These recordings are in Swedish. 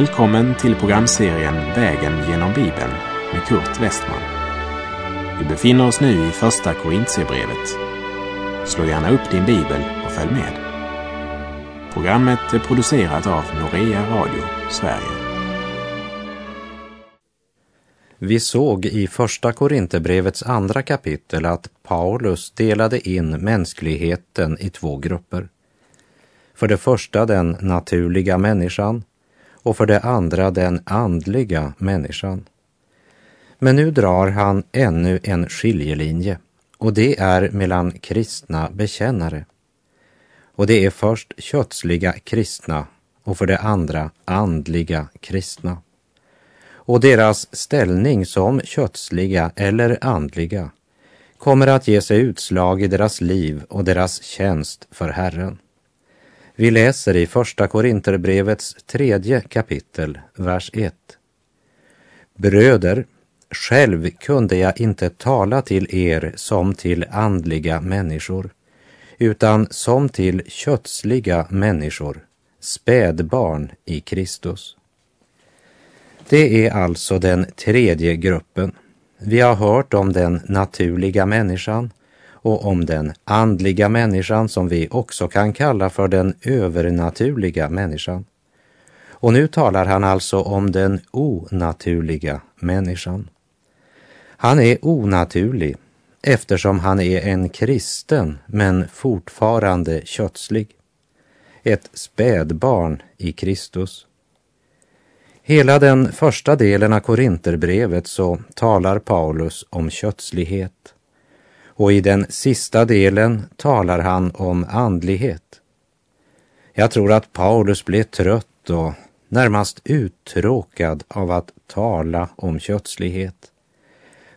Välkommen till programserien Vägen genom Bibeln med Kurt Westman. Vi befinner oss nu i Första Korintierbrevet. Slå gärna upp din bibel och följ med. Programmet är producerat av Norea Radio Sverige. Vi såg i Första Korinthierbrevets andra kapitel att Paulus delade in mänskligheten i två grupper. För det första den naturliga människan och för det andra den andliga människan. Men nu drar han ännu en skiljelinje och det är mellan kristna bekännare. Och det är först kötsliga kristna och för det andra andliga kristna. Och deras ställning som kötsliga eller andliga kommer att ge sig utslag i deras liv och deras tjänst för Herren. Vi läser i Första Korinterbrevets tredje kapitel, vers 1. Bröder, själv kunde jag inte tala till er som till andliga människor, utan som till kötsliga människor, spädbarn i Kristus. Det är alltså den tredje gruppen. Vi har hört om den naturliga människan och om den andliga människan som vi också kan kalla för den övernaturliga människan. Och nu talar han alltså om den onaturliga människan. Han är onaturlig eftersom han är en kristen men fortfarande kötslig. Ett spädbarn i Kristus. Hela den första delen av Korinterbrevet så talar Paulus om kötslighet och i den sista delen talar han om andlighet. Jag tror att Paulus blev trött och närmast uttråkad av att tala om kötslighet.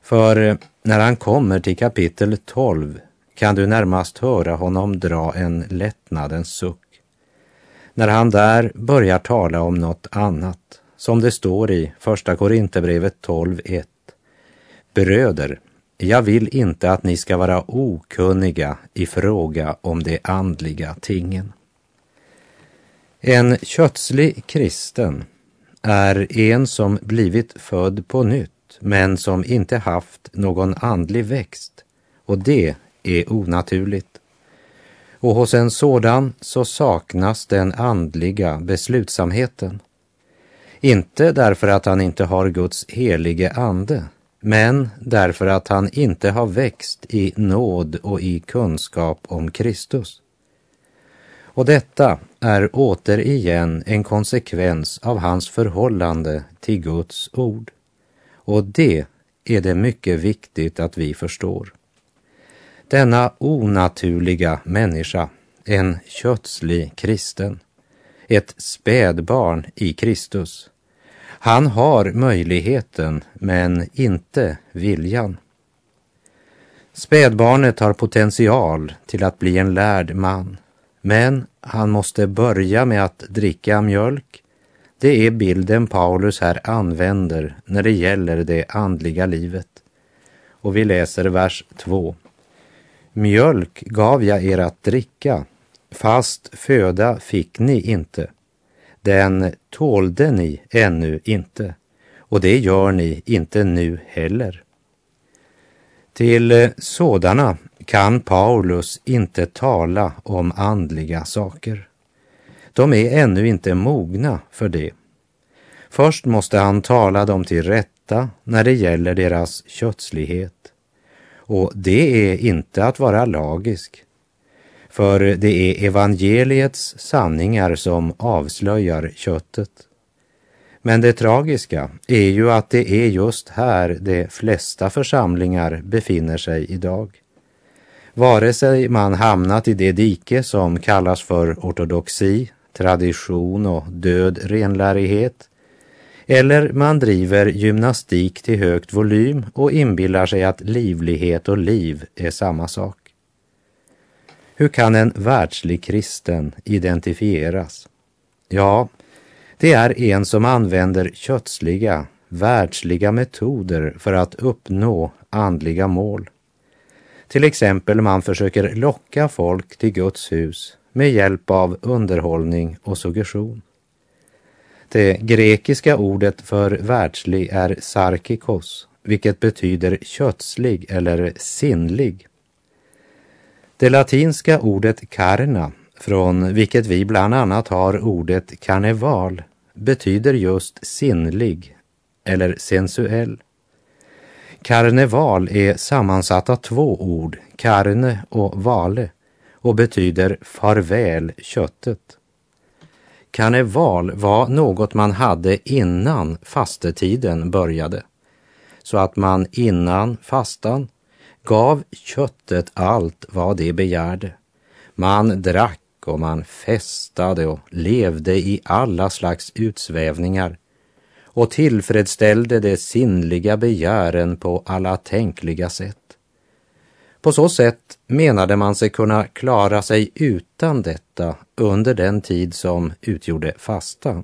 För när han kommer till kapitel 12 kan du närmast höra honom dra en lättnadens suck. När han där börjar tala om något annat, som det står i Första Korinthierbrevet 12.1. Bröder, jag vill inte att ni ska vara okunniga i fråga om de andliga tingen. En kötslig kristen är en som blivit född på nytt men som inte haft någon andlig växt och det är onaturligt. Och hos en sådan så saknas den andliga beslutsamheten. Inte därför att han inte har Guds helige ande men därför att han inte har växt i nåd och i kunskap om Kristus. Och detta är återigen en konsekvens av hans förhållande till Guds ord. Och det är det mycket viktigt att vi förstår. Denna onaturliga människa, en kötslig kristen, ett spädbarn i Kristus, han har möjligheten men inte viljan. Spädbarnet har potential till att bli en lärd man, men han måste börja med att dricka mjölk. Det är bilden Paulus här använder när det gäller det andliga livet. Och vi läser vers 2. Mjölk gav jag er att dricka, fast föda fick ni inte den tålde ni ännu inte och det gör ni inte nu heller. Till sådana kan Paulus inte tala om andliga saker. De är ännu inte mogna för det. Först måste han tala dem till rätta när det gäller deras kötslighet. Och det är inte att vara lagisk, för det är evangeliets sanningar som avslöjar köttet. Men det tragiska är ju att det är just här de flesta församlingar befinner sig idag. Vare sig man hamnat i det dike som kallas för ortodoxi, tradition och död renlärighet, eller man driver gymnastik till högt volym och inbillar sig att livlighet och liv är samma sak. Hur kan en världslig kristen identifieras? Ja, det är en som använder kötsliga, världsliga metoder för att uppnå andliga mål. Till exempel man försöker locka folk till Guds hus med hjälp av underhållning och suggestion. Det grekiska ordet för världslig är sarkikos, vilket betyder kötslig eller sinnlig. Det latinska ordet karna, från vilket vi bland annat har ordet karneval, betyder just sinnlig eller sensuell. Karneval är sammansatt av två ord, karne och vale, och betyder farväl köttet. Karneval var något man hade innan fastetiden började, så att man innan fastan gav köttet allt vad det begärde. Man drack och man festade och levde i alla slags utsvävningar och tillfredsställde de sinnliga begären på alla tänkliga sätt. På så sätt menade man sig kunna klara sig utan detta under den tid som utgjorde fastan.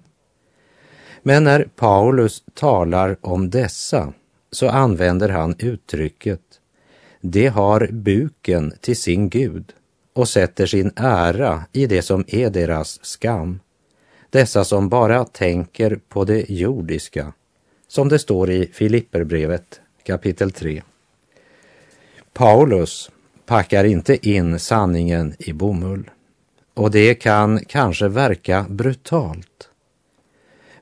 Men när Paulus talar om dessa så använder han uttrycket de har buken till sin Gud och sätter sin ära i det som är deras skam. Dessa som bara tänker på det jordiska, som det står i Filipperbrevet kapitel 3. Paulus packar inte in sanningen i bomull och det kan kanske verka brutalt.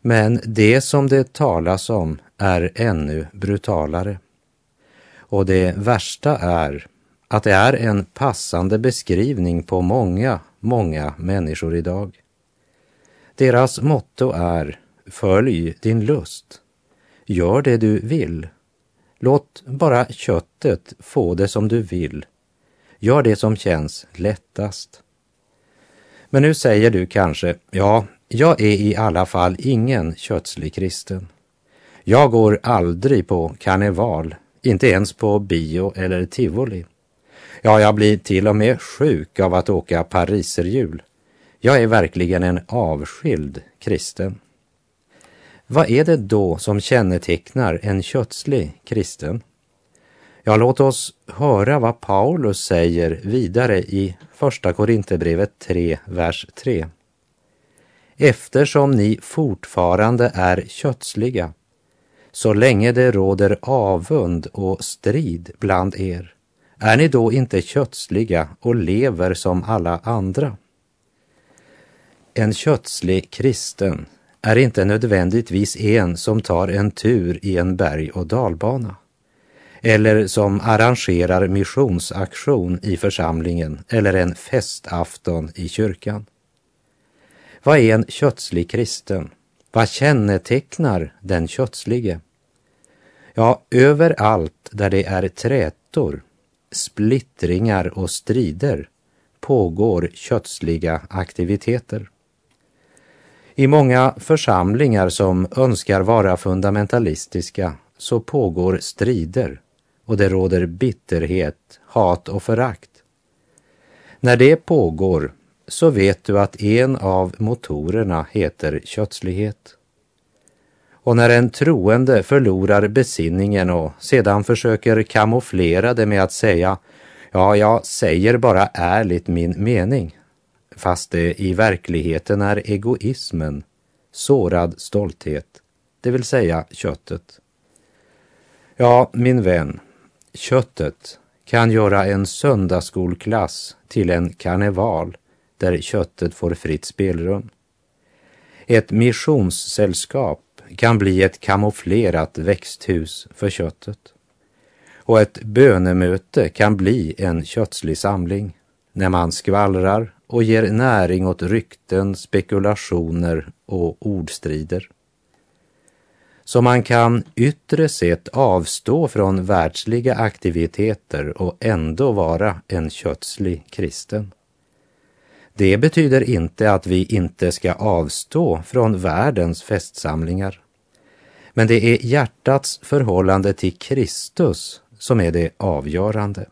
Men det som det talas om är ännu brutalare. Och det värsta är att det är en passande beskrivning på många, många människor idag. Deras motto är Följ din lust. Gör det du vill. Låt bara köttet få det som du vill. Gör det som känns lättast. Men nu säger du kanske, ja, jag är i alla fall ingen kötslig kristen. Jag går aldrig på karneval, inte ens på bio eller tivoli. Ja, jag blir till och med sjuk av att åka pariserhjul. Jag är verkligen en avskild kristen. Vad är det då som kännetecknar en kötslig kristen? Ja, låt oss höra vad Paulus säger vidare i Första Korinthierbrevet 3, vers 3. Eftersom ni fortfarande är kötsliga, så länge det råder avund och strid bland er, är ni då inte kötsliga och lever som alla andra? En kötslig kristen är inte nödvändigtvis en som tar en tur i en berg och dalbana eller som arrangerar missionsaktion i församlingen eller en festafton i kyrkan. Vad är en kötslig kristen? Vad kännetecknar den kötslige? Ja, överallt där det är trätor, splittringar och strider pågår kötsliga aktiviteter. I många församlingar som önskar vara fundamentalistiska så pågår strider och det råder bitterhet, hat och förakt. När det pågår så vet du att en av motorerna heter kötslighet. Och när en troende förlorar besinningen och sedan försöker kamouflera det med att säga ja, jag säger bara ärligt min mening, fast det i verkligheten är egoismen, sårad stolthet, det vill säga köttet. Ja, min vän, köttet kan göra en söndagsskolklass till en karneval där köttet får fritt spelrum. Ett missionssällskap kan bli ett kamouflerat växthus för köttet. Och ett bönemöte kan bli en kötslig samling när man skvallrar och ger näring åt rykten, spekulationer och ordstrider. Så man kan yttre sett avstå från världsliga aktiviteter och ändå vara en kötslig kristen. Det betyder inte att vi inte ska avstå från världens festsamlingar. Men det är hjärtats förhållande till Kristus som är det avgörande.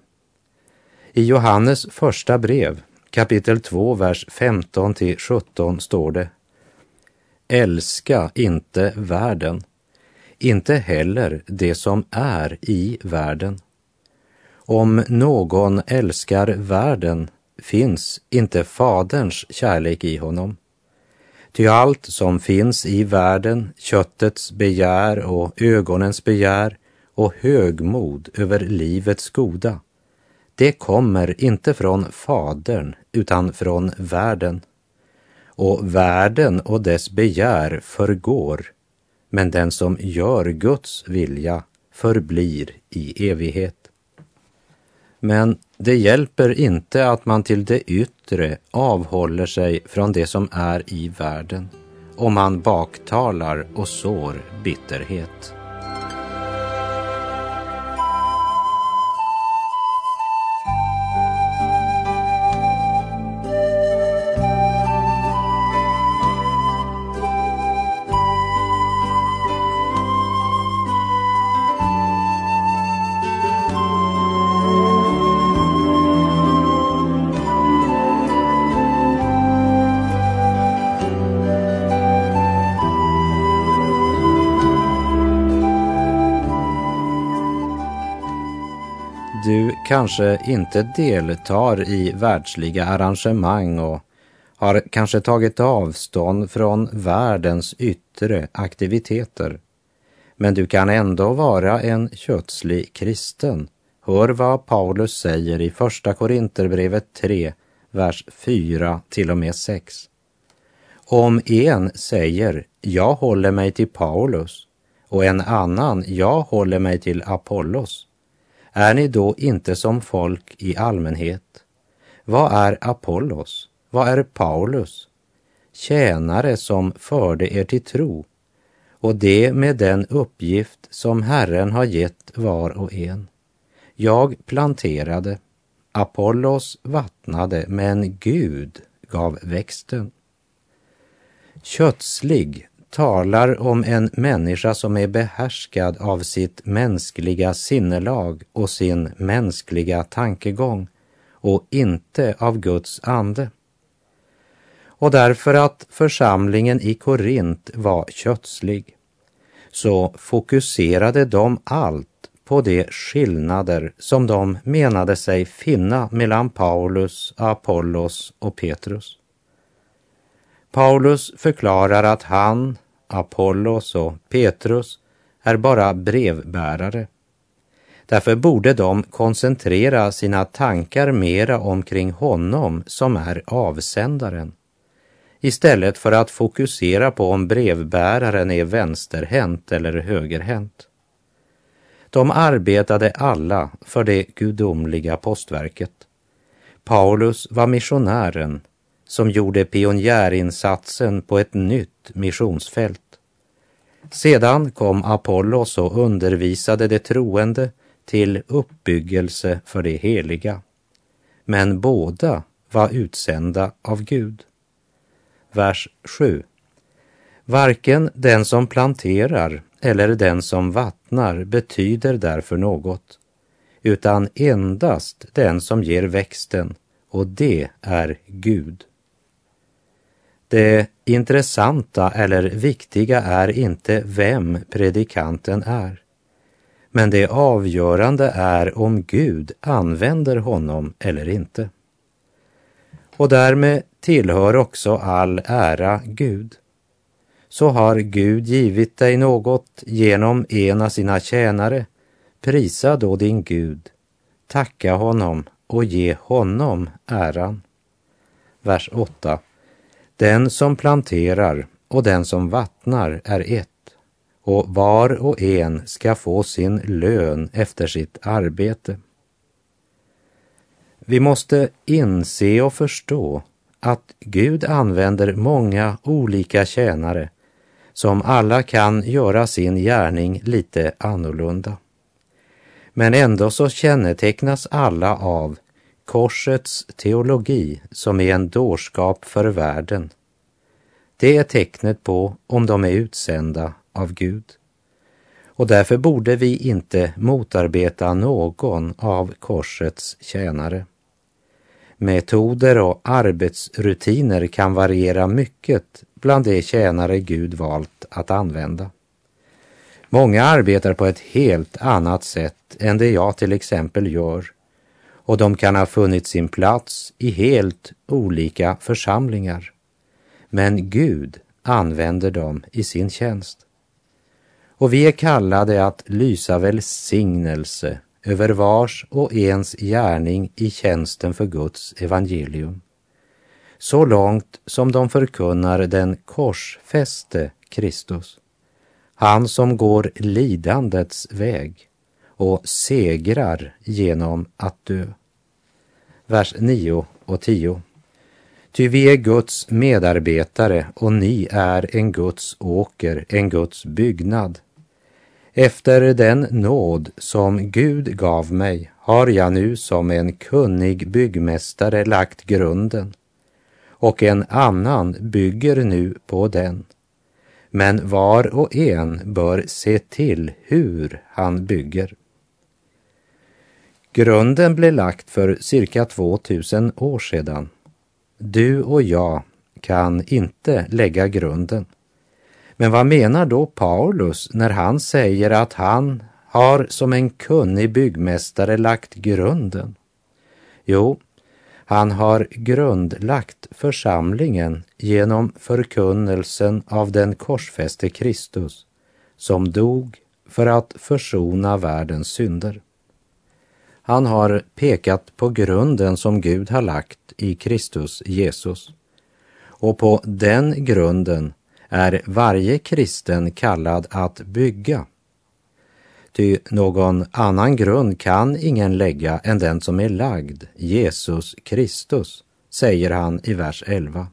I Johannes första brev, kapitel 2, vers 15 till 17 står det Älska inte världen, inte heller det som är i världen. Om någon älskar världen finns inte Faderns kärlek i honom. Ty allt som finns i världen, köttets begär och ögonens begär och högmod över livets goda, det kommer inte från Fadern utan från världen. Och världen och dess begär förgår, men den som gör Guds vilja förblir i evighet. Men det hjälper inte att man till det yttre avhåller sig från det som är i världen om man baktalar och sår bitterhet. Du kanske inte deltar i världsliga arrangemang och har kanske tagit avstånd från världens yttre aktiviteter. Men du kan ändå vara en kötslig kristen. Hör vad Paulus säger i Första Korinterbrevet 3, vers 4 till och med 6. Om en säger jag håller mig till Paulus och en annan jag håller mig till Apollos är ni då inte som folk i allmänhet? Vad är Apollos? Vad är Paulus? Tjänare som förde er till tro och det med den uppgift som Herren har gett var och en. Jag planterade, Apollos vattnade, men Gud gav växten. Kötslig talar om en människa som är behärskad av sitt mänskliga sinnelag och sin mänskliga tankegång och inte av Guds ande. Och därför att församlingen i Korint var kötslig så fokuserade de allt på de skillnader som de menade sig finna mellan Paulus, Apollos och Petrus. Paulus förklarar att han, Apollos och Petrus är bara brevbärare. Därför borde de koncentrera sina tankar mera omkring honom som är avsändaren istället för att fokusera på om brevbäraren är vänsterhänt eller högerhänt. De arbetade alla för det gudomliga postverket. Paulus var missionären som gjorde pionjärinsatsen på ett nytt missionsfält. Sedan kom Apollos och undervisade de troende till uppbyggelse för det heliga. Men båda var utsända av Gud. Vers 7. Varken den som planterar eller den som vattnar betyder därför något, utan endast den som ger växten, och det är Gud. Det intressanta eller viktiga är inte vem predikanten är. Men det avgörande är om Gud använder honom eller inte. Och därmed tillhör också all ära Gud. Så har Gud givit dig något genom en av sina tjänare, prisa då din Gud, tacka honom och ge honom äran. Vers 8. Den som planterar och den som vattnar är ett och var och en ska få sin lön efter sitt arbete. Vi måste inse och förstå att Gud använder många olika tjänare som alla kan göra sin gärning lite annorlunda. Men ändå så kännetecknas alla av korsets teologi som är en dårskap för världen. Det är tecknet på om de är utsända av Gud. Och därför borde vi inte motarbeta någon av korsets tjänare. Metoder och arbetsrutiner kan variera mycket bland de tjänare Gud valt att använda. Många arbetar på ett helt annat sätt än det jag till exempel gör och de kan ha funnit sin plats i helt olika församlingar. Men Gud använder dem i sin tjänst. Och vi är kallade att lysa välsignelse över vars och ens gärning i tjänsten för Guds evangelium. Så långt som de förkunnar den korsfäste Kristus. Han som går lidandets väg och segrar genom att dö. Vers 9 och 10. Ty vi är Guds medarbetare och ni är en Guds åker, en Guds byggnad. Efter den nåd som Gud gav mig har jag nu som en kunnig byggmästare lagt grunden och en annan bygger nu på den. Men var och en bör se till hur han bygger. Grunden blev lagt för cirka 2000 år sedan. Du och jag kan inte lägga grunden. Men vad menar då Paulus när han säger att han har som en kunnig byggmästare lagt grunden? Jo, han har grundlagt församlingen genom förkunnelsen av den korsfäste Kristus som dog för att försona världens synder. Han har pekat på grunden som Gud har lagt i Kristus Jesus. Och på den grunden är varje kristen kallad att bygga. Ty någon annan grund kan ingen lägga än den som är lagd, Jesus Kristus, säger han i vers 11.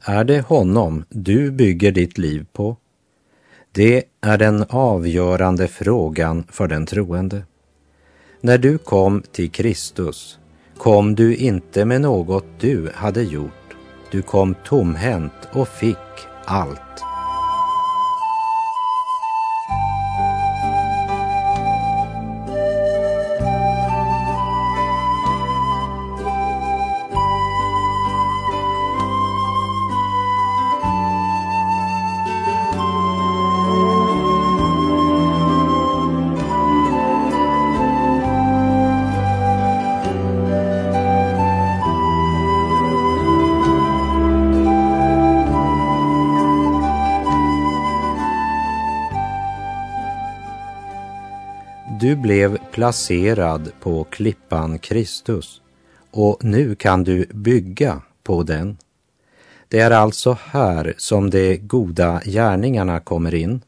Är det honom du bygger ditt liv på? Det är den avgörande frågan för den troende. När du kom till Kristus kom du inte med något du hade gjort. Du kom tomhänt och fick allt. Du blev placerad på klippan Kristus och nu kan du bygga på den. Det är alltså här som de goda gärningarna kommer in.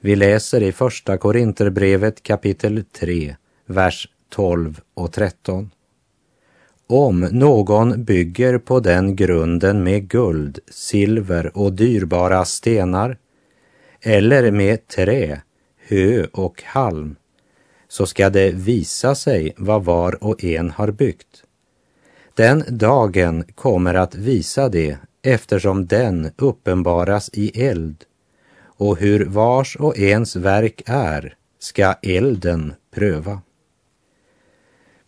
Vi läser i Första Korinterbrevet kapitel 3, vers 12 och 13. Om någon bygger på den grunden med guld, silver och dyrbara stenar eller med trä, hö och halm så ska det visa sig vad var och en har byggt. Den dagen kommer att visa det eftersom den uppenbaras i eld och hur vars och ens verk är ska elden pröva.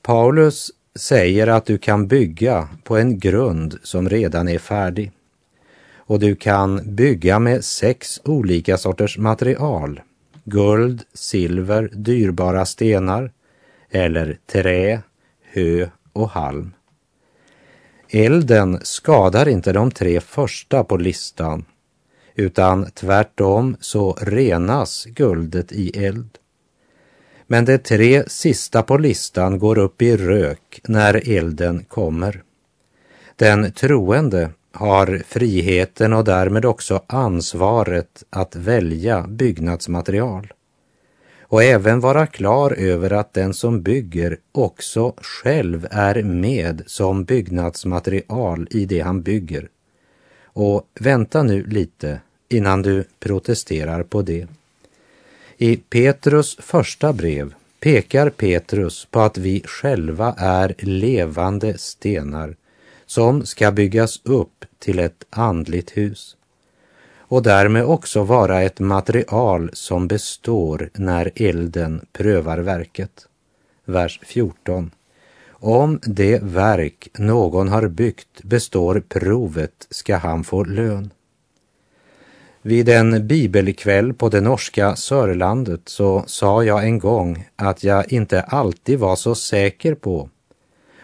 Paulus säger att du kan bygga på en grund som redan är färdig. Och du kan bygga med sex olika sorters material guld, silver, dyrbara stenar eller trä, hö och halm. Elden skadar inte de tre första på listan utan tvärtom så renas guldet i eld. Men de tre sista på listan går upp i rök när elden kommer. Den troende har friheten och därmed också ansvaret att välja byggnadsmaterial och även vara klar över att den som bygger också själv är med som byggnadsmaterial i det han bygger. Och vänta nu lite innan du protesterar på det. I Petrus första brev pekar Petrus på att vi själva är levande stenar som ska byggas upp till ett andligt hus och därmed också vara ett material som består när elden prövar verket. Vers 14. Om det verk någon har byggt består provet ska han få lön. Vid en bibelkväll på det norska Sörlandet så sa jag en gång att jag inte alltid var så säker på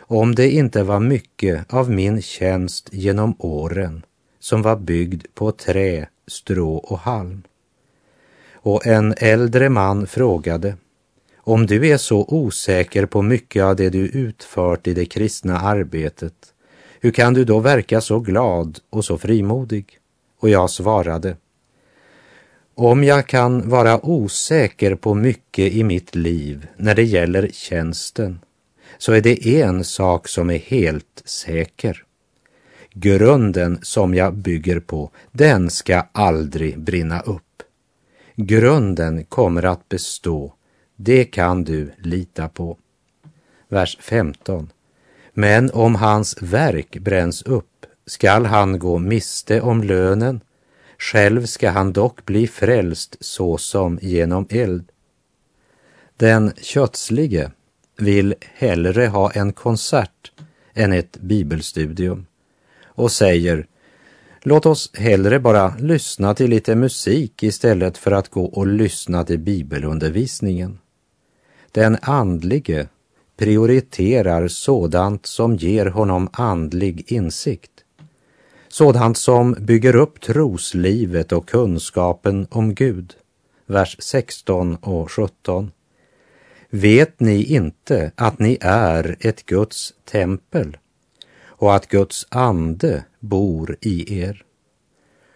om det inte var mycket av min tjänst genom åren som var byggd på trä, strå och halm. Och en äldre man frågade, om du är så osäker på mycket av det du utfört i det kristna arbetet, hur kan du då verka så glad och så frimodig? Och jag svarade, om jag kan vara osäker på mycket i mitt liv när det gäller tjänsten, så är det en sak som är helt säker. Grunden som jag bygger på, den ska aldrig brinna upp. Grunden kommer att bestå, det kan du lita på. Vers 15. Men om hans verk bränns upp skall han gå miste om lönen, själv ska han dock bli frälst såsom genom eld. Den kötslige vill hellre ha en konsert än ett bibelstudium och säger Låt oss hellre bara lyssna till lite musik istället för att gå och lyssna till bibelundervisningen. Den andlige prioriterar sådant som ger honom andlig insikt. Sådant som bygger upp troslivet och kunskapen om Gud. Vers 16 och 17. Vet ni inte att ni är ett Guds tempel och att Guds ande bor i er?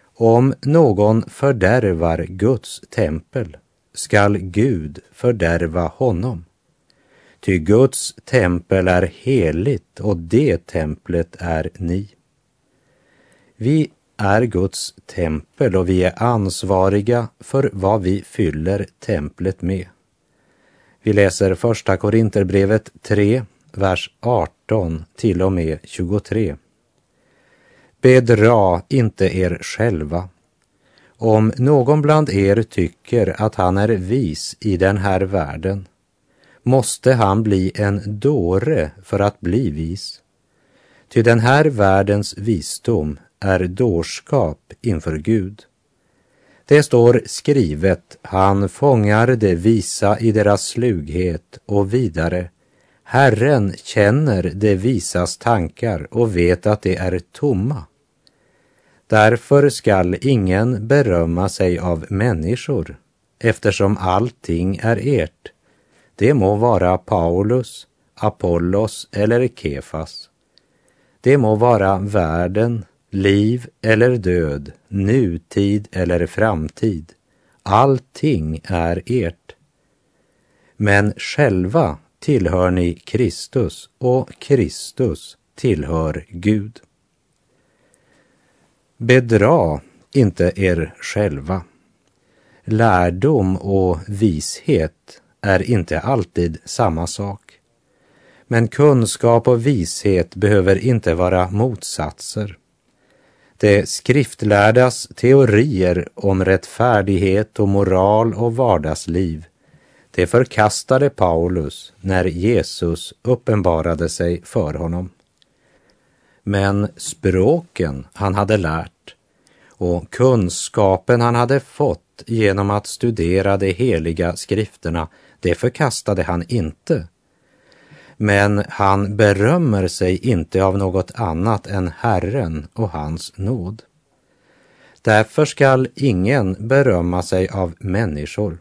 Om någon fördärvar Guds tempel skall Gud fördärva honom. Ty Guds tempel är heligt och det templet är ni. Vi är Guds tempel och vi är ansvariga för vad vi fyller templet med. Vi läser första Korinterbrevet 3, vers 18 till och med 23. Bedra inte er själva. Om någon bland er tycker att han är vis i den här världen måste han bli en dåre för att bli vis. Ty den här världens visdom är dårskap inför Gud. Det står skrivet, han fångar det visa i deras slughet och vidare. Herren känner det visas tankar och vet att det är tomma. Därför skall ingen berömma sig av människor, eftersom allting är ert. Det må vara Paulus, Apollos eller Kefas. Det må vara världen, liv eller död, nutid eller framtid. Allting är ert. Men själva tillhör ni Kristus och Kristus tillhör Gud. Bedra inte er själva. Lärdom och vishet är inte alltid samma sak. Men kunskap och vishet behöver inte vara motsatser. De skriftlärdas teorier om rättfärdighet och moral och vardagsliv, det förkastade Paulus när Jesus uppenbarade sig för honom. Men språken han hade lärt och kunskapen han hade fått genom att studera de heliga skrifterna, det förkastade han inte men han berömmer sig inte av något annat än Herren och hans nåd. Därför skall ingen berömma sig av människor,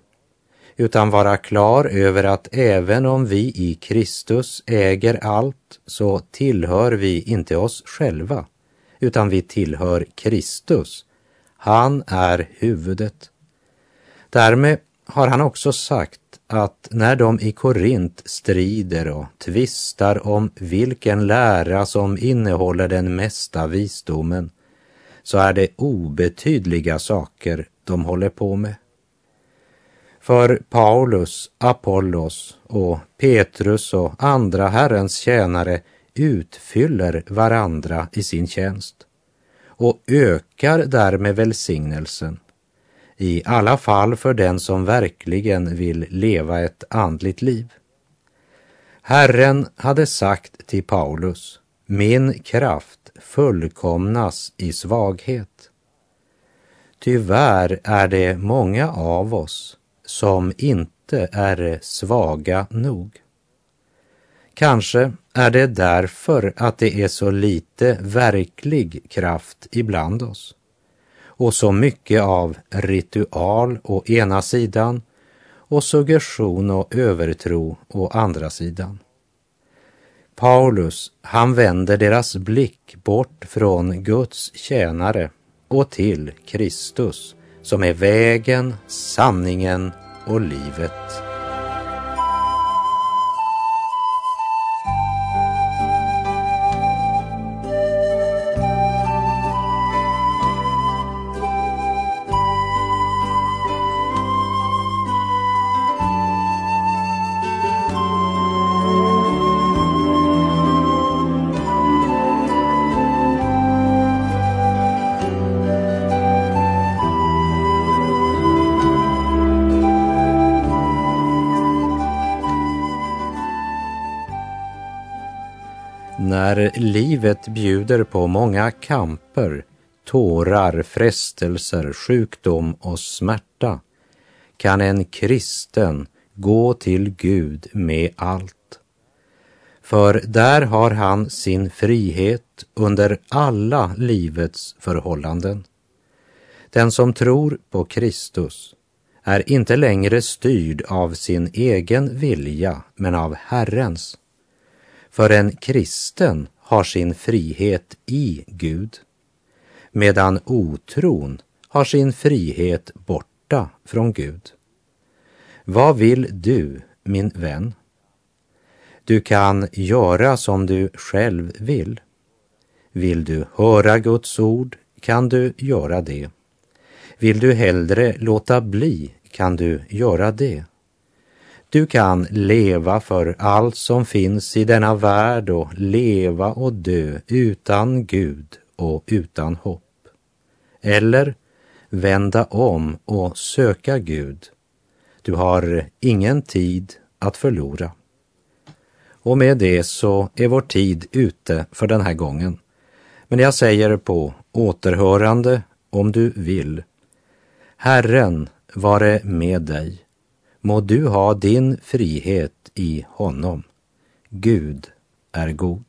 utan vara klar över att även om vi i Kristus äger allt så tillhör vi inte oss själva, utan vi tillhör Kristus. Han är huvudet. Därmed har han också sagt att när de i Korint strider och tvistar om vilken lära som innehåller den mesta visdomen, så är det obetydliga saker de håller på med. För Paulus, Apollos och Petrus och andra Herrens tjänare utfyller varandra i sin tjänst och ökar därmed välsignelsen i alla fall för den som verkligen vill leva ett andligt liv. Herren hade sagt till Paulus, min kraft fullkomnas i svaghet. Tyvärr är det många av oss som inte är svaga nog. Kanske är det därför att det är så lite verklig kraft ibland oss och så mycket av ritual å ena sidan och suggestion och övertro å andra sidan. Paulus, han vänder deras blick bort från Guds tjänare och till Kristus som är vägen, sanningen och livet. När livet bjuder på många kamper, tårar, frestelser, sjukdom och smärta kan en kristen gå till Gud med allt. För där har han sin frihet under alla livets förhållanden. Den som tror på Kristus är inte längre styrd av sin egen vilja, men av Herrens. För en kristen har sin frihet i Gud, medan otron har sin frihet borta från Gud. Vad vill du, min vän? Du kan göra som du själv vill. Vill du höra Guds ord kan du göra det. Vill du hellre låta bli kan du göra det. Du kan leva för allt som finns i denna värld och leva och dö utan Gud och utan hopp. Eller vända om och söka Gud. Du har ingen tid att förlora. Och med det så är vår tid ute för den här gången. Men jag säger på återhörande om du vill. Herren vare med dig må du ha din frihet i honom. Gud är god.